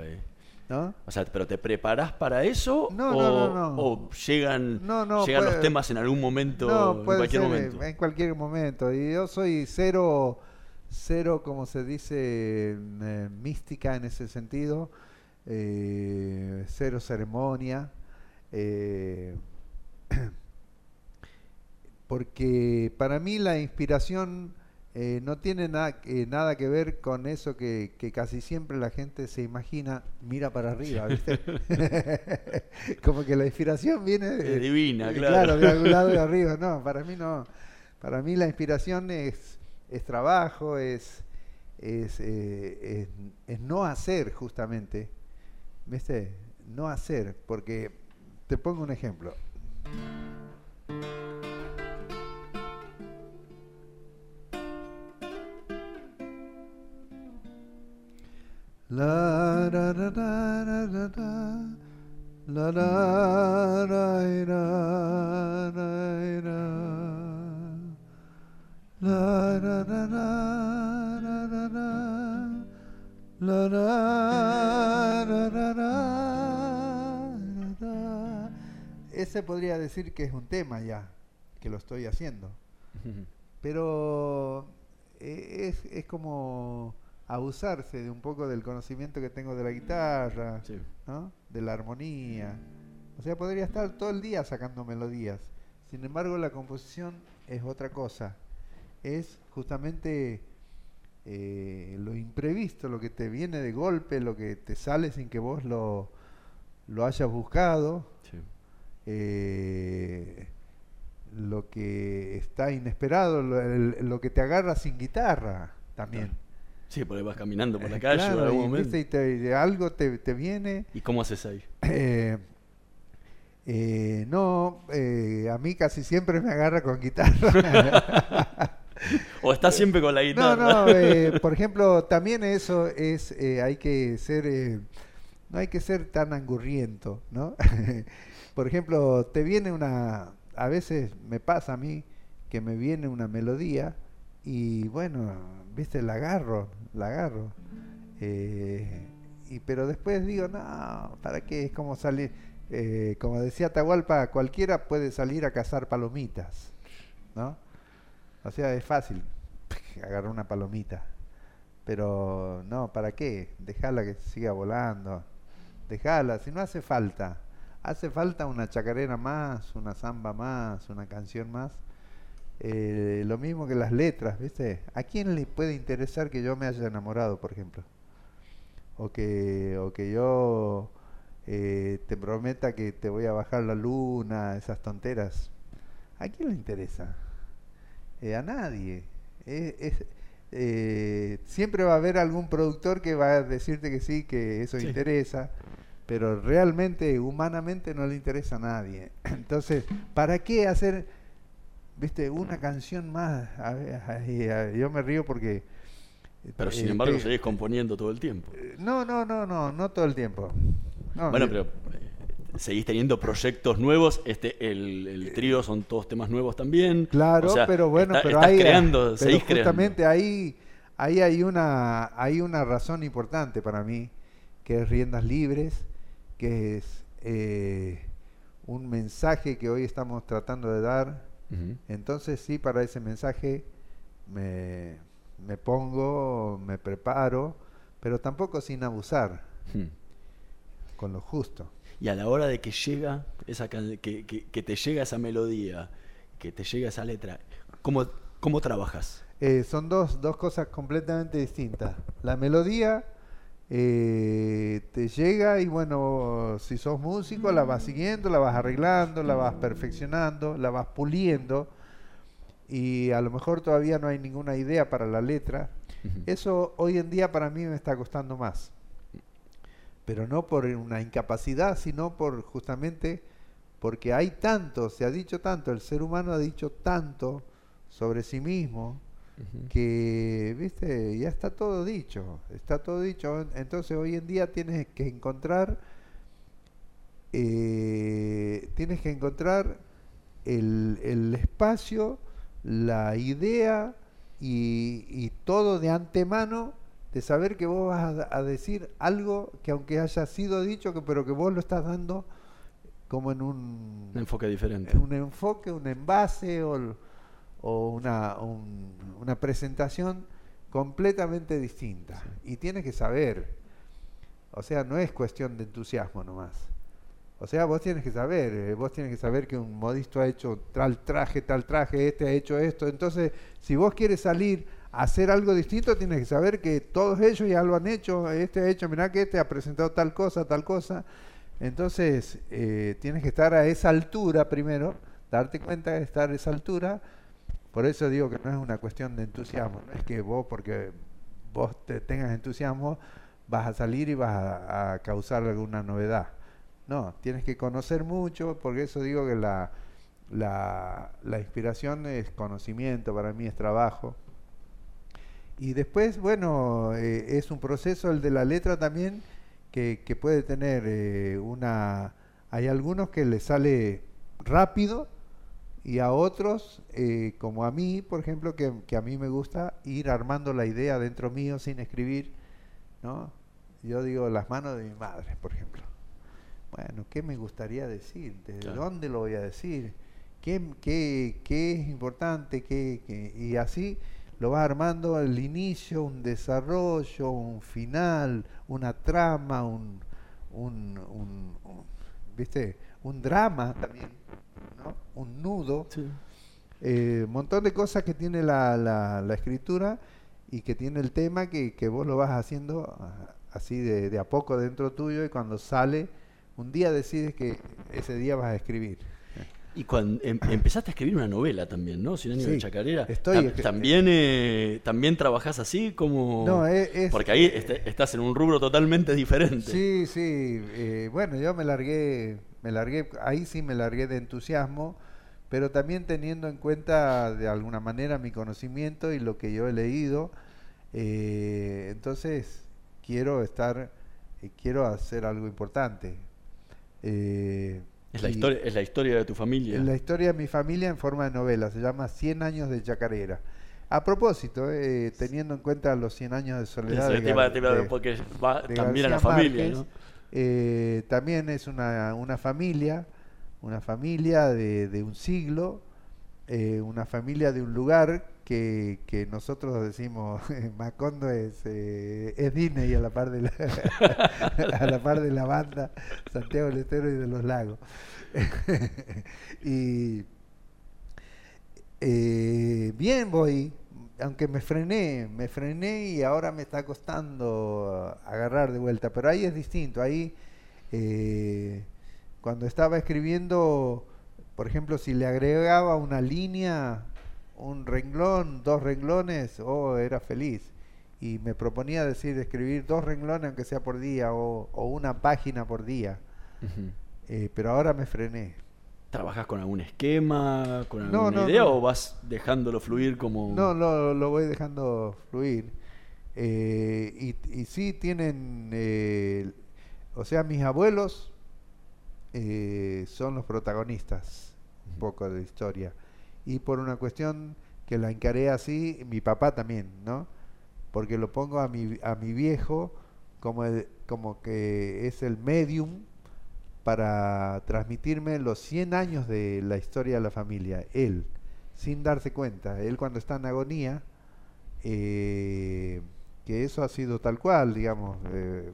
S6: ¿No?
S5: O sea, ¿pero te preparás para eso?
S6: No,
S5: o,
S6: no, no, no.
S5: o llegan, llegan los temas en algún momento, en cualquier momento?
S6: en cualquier momento. Y yo soy cero, cero, como se dice, eh, mística en ese sentido, eh, cero ceremonia, eh, porque para mí la inspiración eh, no tiene na- eh, nada que ver con eso que, que casi siempre la gente se imagina, mira para arriba, ¿viste? como que la inspiración viene de,
S5: Es divina,
S6: eh,
S5: claro.
S6: de algún lado de arriba. No, para mí no. Para mí la inspiración es, es trabajo, es, es, eh, es- es no hacer justamente. ¿Viste? No hacer, porque te pongo un ejemplo. La ra ra ra ra ra ra. La la ra ra ra ra. La ra ra ra ra ra ra. La ra ra ra ra ra ra. Ese podría decir que es un tema ya, que lo estoy haciendo. Pero eh, es, es como abusarse de un poco del conocimiento que tengo de la guitarra, ¿no? de la armonía. O sea, podría estar todo el día sacando melodías. Sin embargo, la composición es otra cosa. Es justamente eh, lo imprevisto, lo que te viene de golpe, lo que te sale sin que vos lo, lo hayas buscado. Eh, lo que está inesperado, lo, el- lo que te agarra sin guitarra también.
S5: Sí, porque vas caminando por la
S6: Eh,
S5: calle
S6: claro,
S5: en algún momento.
S6: y te- y algo te, te viene.
S5: ¿Y cómo haces ahí?
S6: Eh, eh, no, eh, a mí casi siempre me agarra con guitarra.
S5: ¿O estás siempre con la guitarra?
S6: No, no, eh, por ejemplo, también eso es, eh, hay que ser, eh, no hay que ser tan angurriento, ¿no? por ejemplo, te viene una, a veces me pasa a mí que me viene una melodía y bueno, viste, la agarro, la agarro. Eh, y, pero después digo, no, ¿para qué? Es como salir, eh, como decía Atahualpa, cualquiera puede salir a cazar palomitas, ¿no? O sea, es fácil agarrar una palomita. Pero no, ¿para qué? Dejala que siga volando. Dejala, si no hace falta. Hace falta una chacarera más, una samba más, una canción más. Eh, lo mismo que las letras, ¿viste? ¿A quién le puede interesar que yo me haya enamorado, por ejemplo? O que, o que yo eh, te prometa que te voy a bajar la luna, esas tonteras. ¿A quién le interesa? Eh, a nadie. Eh, es- siempre va a haber algún productor que va a decirte que sí, que eso
S5: Sí.
S6: interesa, pero realmente, humanamente, no le interesa a nadie. Entonces, ¿para qué hacer, viste, una canción más? A ay, ay, yo me río porque...
S5: Pero sin
S6: eh,
S5: embargo
S6: te-
S5: seguís componiendo todo el tiempo.
S6: No, no, no, no, no todo el tiempo. No,
S5: bueno, pero eh, seguís teniendo proyectos nuevos. Este, el, el trío son todos temas nuevos también.
S6: Claro,
S5: O sea,
S6: pero bueno,
S5: está-
S6: pero
S5: estás creando,
S6: pero
S5: seguís creando.
S6: justamente ahí, ahí hay una, hay una razón importante para mí, que es riendas libres, que es eh, un mensaje que hoy estamos tratando de dar. Entonces sí, para ese mensaje me, me pongo, me preparo, pero tampoco sin abusar,
S5: Hmm.
S6: con lo justo.
S5: Y a la hora de que llega esa que- que te llega esa melodía, que te llega esa letra, ¿cómo, cómo trabajas?
S6: Eh, son dos, dos cosas completamente distintas. La melodía eh, te llega y bueno, si sos músico la vas siguiendo, la vas arreglando, la vas perfeccionando, la vas puliendo y a lo mejor todavía no hay ninguna idea para la letra. Eso hoy en día para mí me está costando más. Pero no por una incapacidad, sino por justamente porque hay tanto, se ha dicho tanto, el ser humano ha dicho tanto sobre sí mismo que, viste, ya está todo dicho, está todo dicho. Entonces hoy en día tienes que encontrar eh, tienes que encontrar el, el espacio, la idea y, y todo de antemano de saber que vos vas a, a decir algo que aunque haya sido dicho, que, pero que vos lo estás dando como en un,
S5: Un enfoque diferente.
S6: en un enfoque, un envase o, o una, un- una presentación completamente distinta. Y tienes que saber, o sea, no es cuestión de entusiasmo nomás. O sea, vos tienes que saber, eh, vos tienes que saber que un modisto ha hecho tal traje, tal traje, este ha hecho esto. Entonces, si vos quieres salir a hacer algo distinto, tienes que saber que todos ellos ya lo han hecho. Este ha hecho, mirá que este ha presentado tal cosa, tal cosa. Entonces, eh, tienes que estar a esa altura primero, darte cuenta de estar a esa altura. Por eso digo que no es una cuestión de entusiasmo, no es que vos, porque vos te tengas entusiasmo, vas a salir y vas a, causar alguna novedad. No, tienes que conocer mucho, porque eso digo que la, la, la inspiración es conocimiento, para mí es trabajo. Y después, bueno, eh, es un proceso el de la letra también que, puede tener eh, una... Hay algunos que le sale rápido y a otros, eh, como a mí, por ejemplo, que, que a mí me gusta ir armando la idea dentro mío sin escribir, ¿no? Yo digo las manos de mi madre, por ejemplo. Bueno, ¿qué me gustaría decir? ¿Desde
S5: Claro.
S6: dónde lo voy a decir? ¿Qué, qué, qué es importante? ¿Qué, qué? Y así lo vas armando el inicio, un desarrollo, un final, una trama, un, un, un- un- ¿viste? un drama también, ¿no? un nudo. Eh, Un montón de cosas que tiene la, la- la escritura y que tiene el tema que, que vos lo vas haciendo ah, así de, de a poco dentro tuyo y cuando sale, un día decides que ese día vas a escribir.
S5: Y cuando em- empezaste a escribir una novela también, ¿no? Cien años de
S6: Sí,
S5: chacarera.
S6: estoy
S5: también eh, también trabajás así como
S6: No, es- es-
S5: porque ahí est- estás en un rubro totalmente diferente.
S6: Sí, sí. eh, bueno, yo me largué, me largué, ahí sí me largué de entusiasmo, pero también teniendo en cuenta de alguna manera mi conocimiento y lo que yo he leído. eh, entonces quiero estar, eh, quiero hacer algo importante. Eh,
S5: Es la historia es la historia de tu familia.
S6: en la historia de mi familia en forma de novela, se llama 100 años de chacarera. A propósito, eh, teniendo en cuenta los 100 años de soledad,
S5: Eso,
S6: de
S5: te iba-
S6: Gar-
S5: te iba-
S6: de-
S5: porque va
S6: de
S5: también a la familia,
S6: Márquez,
S5: ¿no?
S6: Eh, también es una, una familia, una familia de, de un siglo, eh, una familia de un lugar que, que nosotros decimos Macondo es, eh, es Disney a la par de la, a la par de la banda Santiago del Estero y de los Lagos. y bien voy, aunque me frené, me frené y ahora me está costando agarrar de vuelta, pero ahí es distinto, ahí eh, cuando estaba escribiendo, por ejemplo, si le agregaba una línea, un renglón, dos renglones, oh, era feliz. Y me proponía decir, escribir dos renglones aunque sea por día o, o una página por día. Eh, pero ahora me frené.
S5: ¿Trabajás con algún esquema, con alguna
S6: no,
S5: idea
S6: no.
S5: o vas dejándolo fluir como
S6: No, lo, lo voy dejando fluir. Eh, y, y sí tienen, eh, o sea, mis abuelos eh, son los protagonistas un poco de la historia. Y por una cuestión que la encaré así, mi papá también, ¿no? Porque lo pongo a mi, a mi viejo como, el- como que es el medium para transmitirme los 100 años de la historia de la familia, él, sin darse cuenta, él cuando está en agonía, eh, que eso ha sido tal cual, digamos, eh,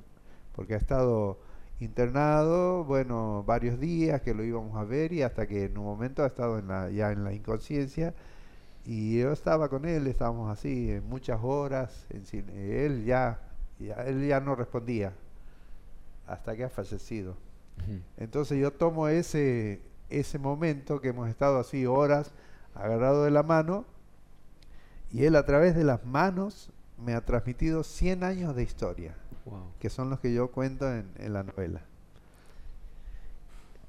S6: porque ha estado internado, bueno, varios días que lo íbamos a ver y hasta que en un momento ha estado en la, ya en la inconsciencia y yo estaba con él, estábamos así en muchas horas, en él ya- él ya no respondía hasta que ha fallecido. Entonces yo tomo ese, ese momento que hemos estado así horas agarrado de la mano y él a través de las manos me ha transmitido 100 años de historia,
S5: Wow.
S6: que son los que yo cuento en, en la novela.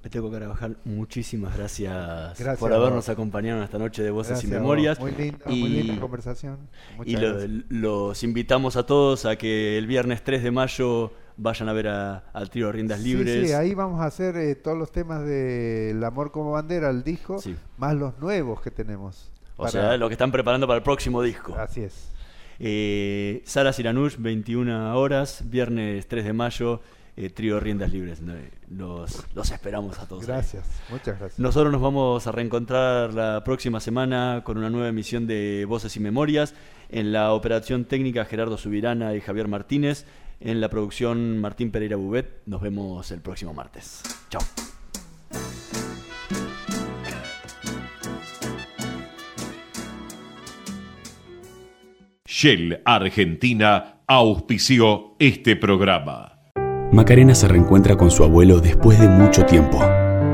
S5: Peteo Carabajal, muchísimas gracias,
S6: Gracias
S5: por habernos acompañado en esta noche de Voces
S6: Gracias
S5: y. Memorias.
S6: Muy linda,
S5: y,
S6: muy linda conversación. Muchas
S5: y lo- los invitamos a todos a que el viernes 3 de mayo vayan a ver a- al trío Riendas
S6: Sí,
S5: Libres.
S6: Sí, ahí vamos a hacer eh, todos los temas del amor como bandera, el disco, más los nuevos que tenemos.
S5: O
S6: para-
S5: sea, lo que están preparando para el próximo disco.
S6: Así es.
S5: Eh, Sara Siranush, 21 horas, viernes 3 de mayo, eh, trío Riendas Libres. Los, los esperamos a todos. ahí.
S6: Gracias, muchas gracias.
S5: Nosotros nos vamos a reencontrar la próxima semana con una nueva emisión de Voces y Memorias. En la operación técnica Gerardo Subirana y Javier Martínez. En la producción Martín Pereira Bubet. Nos vemos el próximo martes. Chao.
S1: Shell Argentina auspició este programa.
S2: Macarena se reencuentra con su abuelo después de mucho tiempo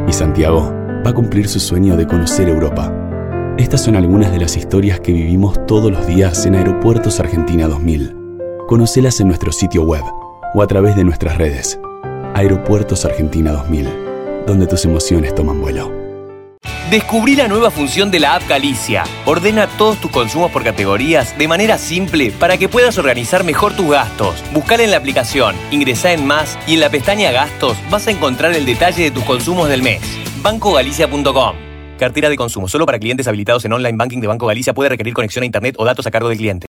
S2: y Santiago va a cumplir su sueño de conocer Europa. Estas son algunas de las historias que vivimos todos los días en Aeropuertos Argentina 2000. Conocelas en nuestro sitio web o a través de nuestras redes. Aeropuertos Argentina 2000, donde tus emociones toman vuelo.
S3: Descubrí la nueva función de la app Galicia. Ordena todos tus consumos por categorías de manera simple para que puedas organizar mejor tus gastos. Buscala en la aplicación, ingresá en más y en la pestaña Gastos vas a encontrar el detalle de tus consumos del mes. BancoGalicia.com Cartera de consumo solo para clientes habilitados en online banking de Banco Galicia puede requerir conexión a internet o datos a cargo del cliente.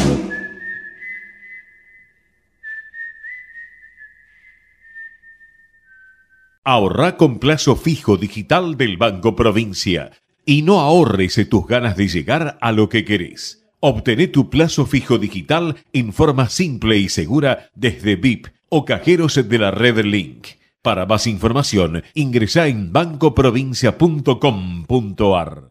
S1: Ahorra con plazo fijo digital del Banco Provincia y no ahorres tus ganas de llegar a lo que querés. Obtené tu plazo fijo digital en forma simple y segura desde VIP o cajeros de la red Link. Para más información, ingresa en bancoprovincia.com.ar.